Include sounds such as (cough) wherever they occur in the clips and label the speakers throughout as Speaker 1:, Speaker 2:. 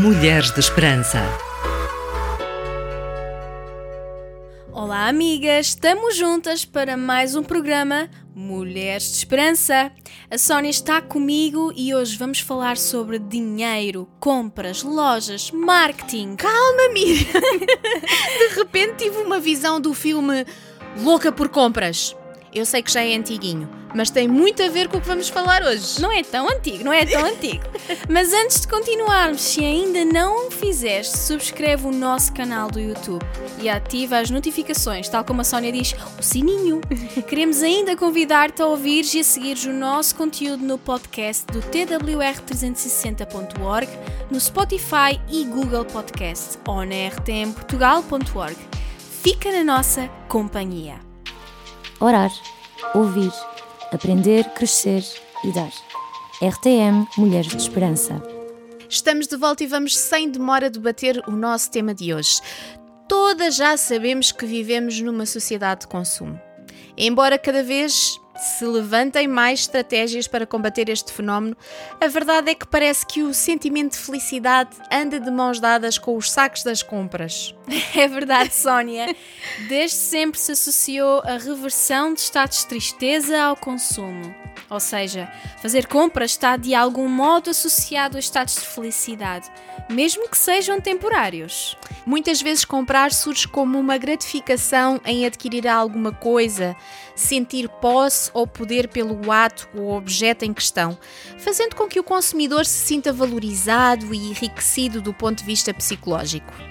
Speaker 1: Mulheres de Esperança.
Speaker 2: Olá, amigas! Estamos juntas para mais um programa Mulheres de Esperança. A Sónia está comigo e hoje vamos falar sobre dinheiro, compras, lojas, marketing.
Speaker 3: Calma, Miriam! (laughs) De repente tive uma visão do filme Louca por Compras. Eu sei que já é antiguinho, mas tem muito a ver com o que vamos falar hoje.
Speaker 2: Não é tão antigo, não é tão antigo. (laughs) Mas antes de continuarmos, se ainda não o fizeste, subscreve o nosso canal do YouTube e ativa as notificações, tal como a Sónia diz, o sininho. (laughs) Queremos ainda convidar-te a ouvires e a seguires o nosso conteúdo no podcast do twr360.org, no Spotify e Google Podcast ou na rtmportugal.org. Fica na nossa companhia.
Speaker 4: Orar, ouvir, aprender, crescer e dar. RTM Mulheres de Esperança.
Speaker 3: Estamos de volta e vamos sem demora debater o nosso tema de hoje. Todas já sabemos que vivemos numa sociedade de consumo. Embora cada vez se levantem mais estratégias para combater este fenómeno, a verdade é que parece que o sentimento de felicidade anda de mãos dadas com os sacos das compras. (laughs)
Speaker 2: É verdade, Sónia. Desde sempre se associou a reversão de estados de tristeza ao consumo. Ou seja, fazer compras está de algum modo associado a estados de felicidade, mesmo que sejam temporários.
Speaker 3: Muitas vezes comprar surge como uma gratificação em adquirir alguma coisa, sentir posse ou poder pelo ato ou objeto em questão, fazendo com que o consumidor se sinta valorizado e enriquecido do ponto de vista psicológico.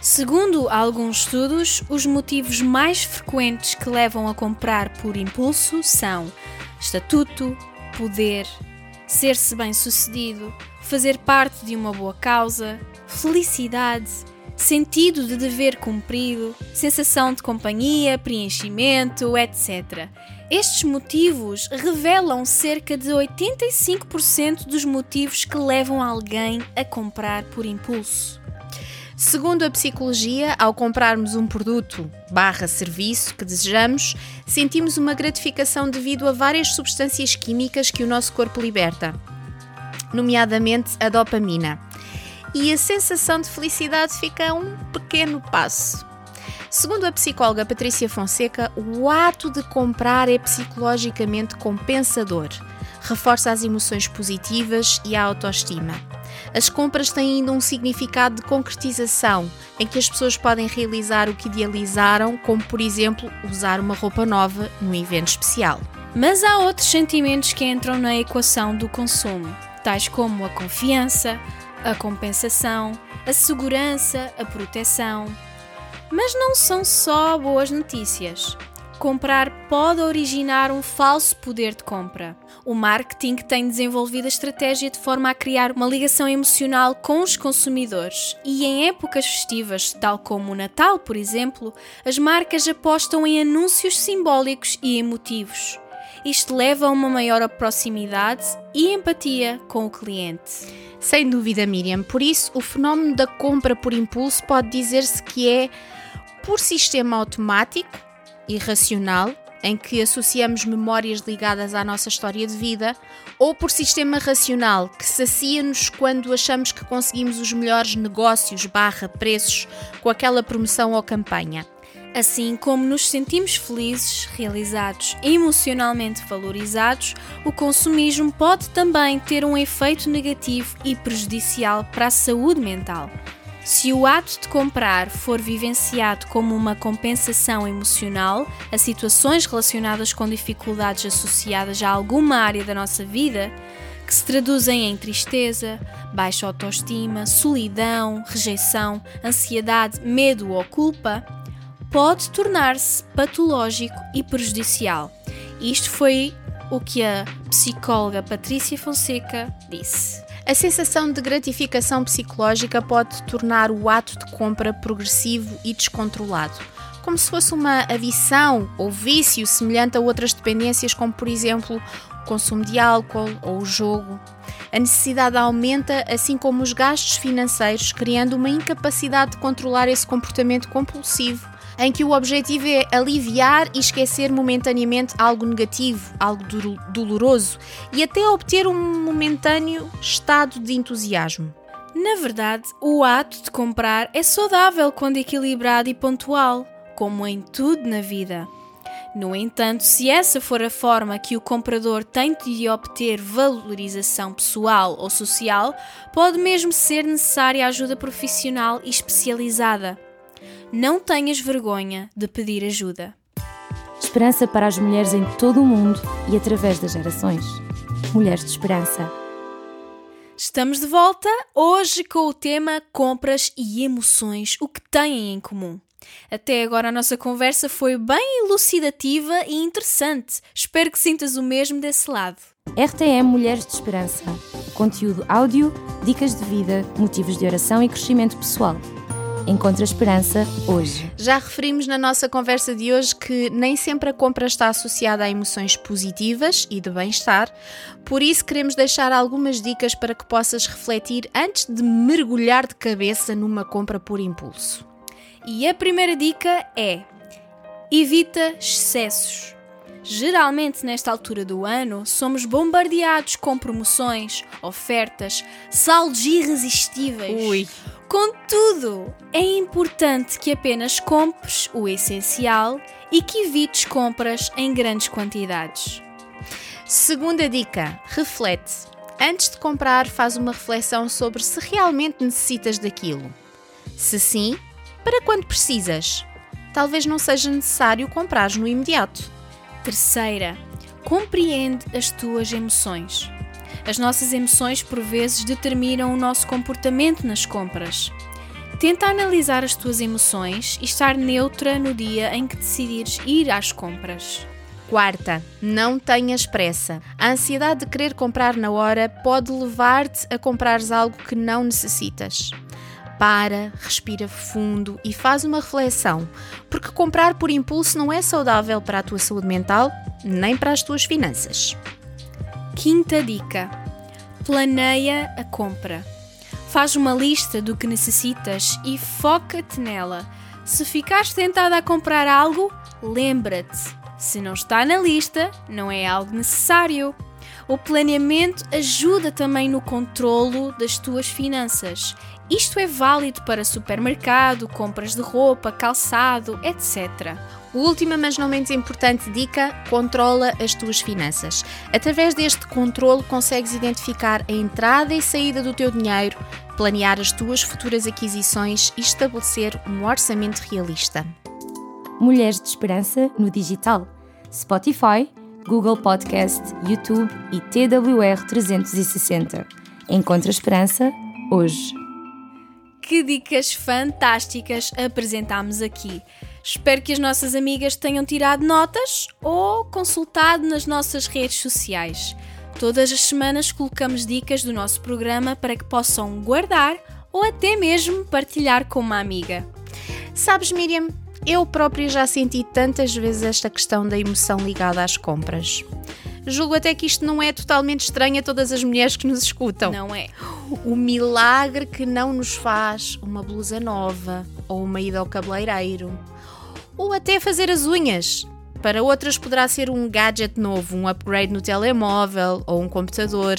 Speaker 2: Segundo alguns estudos, os motivos mais frequentes que levam a comprar por impulso são estatuto, poder, ser-se bem-sucedido, fazer parte de uma boa causa, felicidade, sentido de dever cumprido, sensação de companhia, preenchimento, etc. Estes motivos revelam cerca de 85% dos motivos que levam alguém a comprar por impulso.
Speaker 3: Segundo a psicologia, ao comprarmos um produto barra serviço que desejamos, sentimos uma gratificação devido a várias substâncias químicas que o nosso corpo liberta, nomeadamente a dopamina. E a sensação de felicidade fica um pequeno passo. Segundo a psicóloga Patrícia Fonseca, o ato de comprar é psicologicamente compensador, reforça as emoções positivas e a autoestima. As compras têm ainda um significado de concretização, em que as pessoas podem realizar o que idealizaram, como por exemplo usar uma roupa nova num evento especial.
Speaker 2: Mas há outros sentimentos que entram na equação do consumo, tais como a confiança, a compensação, a segurança, a proteção. Mas não são só boas notícias comprar pode originar um falso poder de compra. O marketing tem desenvolvido a estratégia de forma a criar uma ligação emocional com os consumidores e em épocas festivas, tal como o Natal, por exemplo, as marcas apostam em anúncios simbólicos e emotivos. Isto leva a uma maior proximidade e empatia com o cliente.
Speaker 3: Sem dúvida, Miriam. Por isso, o fenómeno da compra por impulso pode dizer-se que é por sistema automático irracional, em que associamos memórias ligadas à nossa história de vida, ou por sistema racional, que sacia-nos quando achamos que conseguimos os melhores negócios barra preços com aquela promoção ou campanha.
Speaker 2: Assim como nos sentimos felizes, realizados e emocionalmente valorizados, o consumismo pode também ter um efeito negativo e prejudicial para a saúde mental. Se o ato de comprar for vivenciado como uma compensação emocional a situações relacionadas com dificuldades associadas a alguma área da nossa vida, que se traduzem em tristeza, baixa autoestima, solidão, rejeição, ansiedade, medo ou culpa, pode tornar-se patológico e prejudicial. Isto foi o que a psicóloga Patrícia Fonseca disse.
Speaker 3: A sensação de gratificação psicológica pode tornar o ato de compra progressivo e descontrolado, como se fosse uma adição ou vício semelhante a outras dependências, como por exemplo o consumo de álcool ou o jogo. A necessidade aumenta, assim como os gastos financeiros, criando uma incapacidade de controlar esse comportamento compulsivo em que o objetivo é aliviar e esquecer momentaneamente algo negativo, algo doloroso e até obter um momentâneo estado de entusiasmo.
Speaker 2: Na verdade, o ato de comprar é saudável quando equilibrado e pontual, como em tudo na vida. No entanto, se essa for a forma que o comprador tem de obter valorização pessoal ou social, pode mesmo ser necessária ajuda profissional e especializada. Não tenhas vergonha de pedir ajuda.
Speaker 4: Esperança para as mulheres em todo o mundo e através das gerações. Mulheres de Esperança.
Speaker 2: Estamos de volta hoje com o tema compras e emoções, o que têm em comum. Até agora a nossa conversa foi bem elucidativa e interessante. Espero que sintas o mesmo desse lado.
Speaker 4: RTM Mulheres de Esperança. Conteúdo áudio, dicas de vida, motivos de oração e crescimento pessoal. Encontra esperança hoje.
Speaker 3: Já referimos na nossa conversa de hoje que nem sempre a compra está associada a emoções positivas e de bem-estar, por isso queremos deixar algumas dicas para que possas refletir antes de mergulhar de cabeça numa compra por impulso.
Speaker 2: E a primeira dica é: evita excessos. Geralmente, nesta altura do ano, somos bombardeados com promoções, ofertas, saldos irresistíveis.
Speaker 3: Ui.
Speaker 2: Contudo, é importante que apenas compres o essencial e que evites compras em grandes quantidades.
Speaker 3: Segunda dica: reflete. Antes de comprar, faz uma reflexão sobre se realmente necessitas daquilo. Se sim, para quando precisas. Talvez não seja necessário comprar no imediato.
Speaker 2: Terceira, compreende as tuas emoções. As nossas emoções, por vezes, determinam o nosso comportamento nas compras. Tenta analisar as tuas emoções e estar neutra no dia em que decidires ir às compras.
Speaker 3: Quarta, não tenhas pressa. A ansiedade de querer comprar na hora pode levar-te a comprares algo que não necessitas para, respira fundo e faz uma reflexão, porque comprar por impulso não é saudável para a tua saúde mental nem para as tuas finanças.
Speaker 2: Quinta dica: planeia a compra. Faz uma lista do que necessitas e foca-te nela. Se ficares tentada a comprar algo, lembra-te: se não está na lista, não é algo necessário. O planeamento ajuda também no controlo das tuas finanças isto é válido para supermercado, compras de roupa, calçado, etc.
Speaker 3: Última, mas não menos importante dica: controla as tuas finanças. Através deste controlo, consegues identificar a entrada e saída do teu dinheiro, planear as tuas futuras aquisições e estabelecer um orçamento realista.
Speaker 4: Mulheres de Esperança no digital: Spotify, Google Podcast, YouTube e TWR 360. Encontra esperança hoje
Speaker 2: que dicas fantásticas apresentámos aqui. Espero que as nossas amigas tenham tirado notas ou consultado nas nossas redes sociais. Todas as semanas colocamos dicas do nosso programa para que possam guardar ou até mesmo partilhar com uma amiga.
Speaker 3: Sabes, Miriam, eu própria já senti tantas vezes esta questão da emoção ligada às compras. Julgo até que isto não é totalmente estranho a todas as mulheres que nos escutam.
Speaker 2: Não é.
Speaker 3: O milagre que não nos faz uma blusa nova, ou uma ida ao cabeleireiro, ou até fazer as unhas. Para outras poderá ser um gadget novo, um upgrade no telemóvel ou um computador.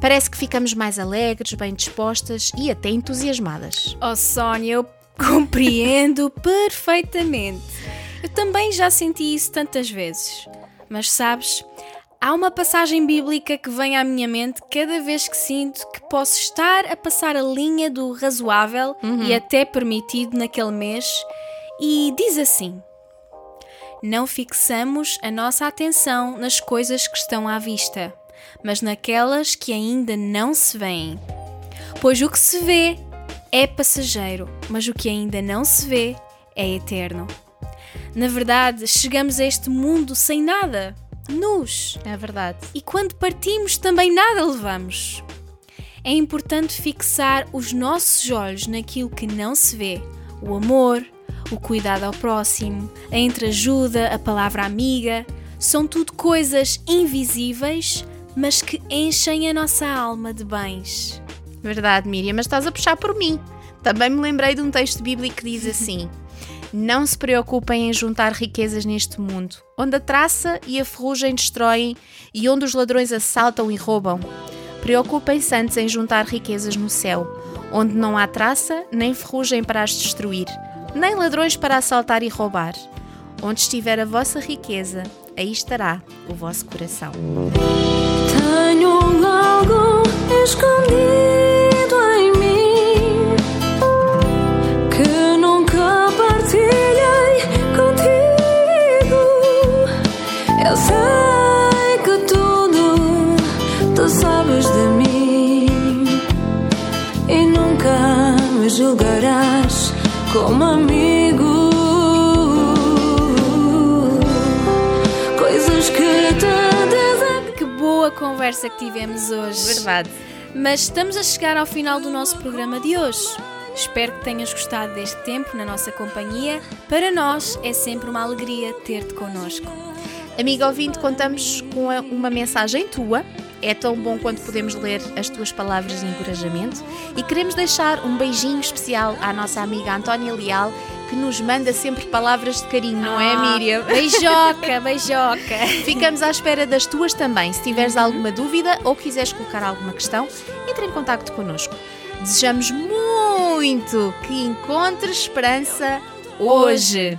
Speaker 3: Parece que ficamos mais alegres, bem dispostas e até entusiasmadas.
Speaker 2: Oh Sónia, eu compreendo (laughs) perfeitamente. Eu também já senti isso tantas vezes. Mas sabes, Há uma passagem bíblica que vem à minha mente cada vez que sinto que posso estar a passar a linha do razoável uhum. e até permitido naquele mês, e diz assim: Não fixamos a nossa atenção nas coisas que estão à vista, mas naquelas que ainda não se veem. Pois o que se vê é passageiro, mas o que ainda não se vê é eterno. Na verdade, chegamos a este mundo sem nada nus.
Speaker 3: É verdade.
Speaker 2: E quando partimos também nada levamos. É importante fixar os nossos olhos naquilo que não se vê: o amor, o cuidado ao próximo, a entreajuda, a palavra amiga. São tudo coisas invisíveis, mas que enchem a nossa alma de bens.
Speaker 3: Verdade, Miriam, mas estás a puxar por mim. Também me lembrei de um texto bíblico que diz (laughs) assim: Não se preocupem em juntar riquezas neste mundo, onde a traça e a ferrugem destroem e onde os ladrões assaltam e roubam. Preocupem-se antes em juntar riquezas no céu, onde não há traça nem ferrugem para as destruir, nem ladrões para assaltar e roubar. Onde estiver a vossa riqueza, aí estará o vosso coração.
Speaker 1: Tenho algo escondido Eu sei que tudo tu sabes de mim e nunca me julgarás como amigo. Coisas que te.
Speaker 2: Que boa conversa que tivemos hoje.
Speaker 3: Verdade.
Speaker 2: Mas estamos a chegar ao final do nosso programa de hoje. Espero que tenhas gostado deste tempo na nossa companhia. Para nós é sempre uma alegria ter-te connosco.
Speaker 3: Amigo ouvinte, contamos com uma mensagem tua. É tão bom quando podemos ler as tuas palavras de encorajamento. E queremos deixar um beijinho especial à nossa amiga Antónia Leal, que nos manda sempre palavras de carinho, não é,
Speaker 2: Ah,
Speaker 3: Miriam?
Speaker 2: Beijoca, (laughs) beijoca.
Speaker 3: Ficamos à espera das tuas também. Se tiveres alguma dúvida ou quiseres colocar alguma questão, entre em contato connosco. Desejamos muito que encontres esperança hoje.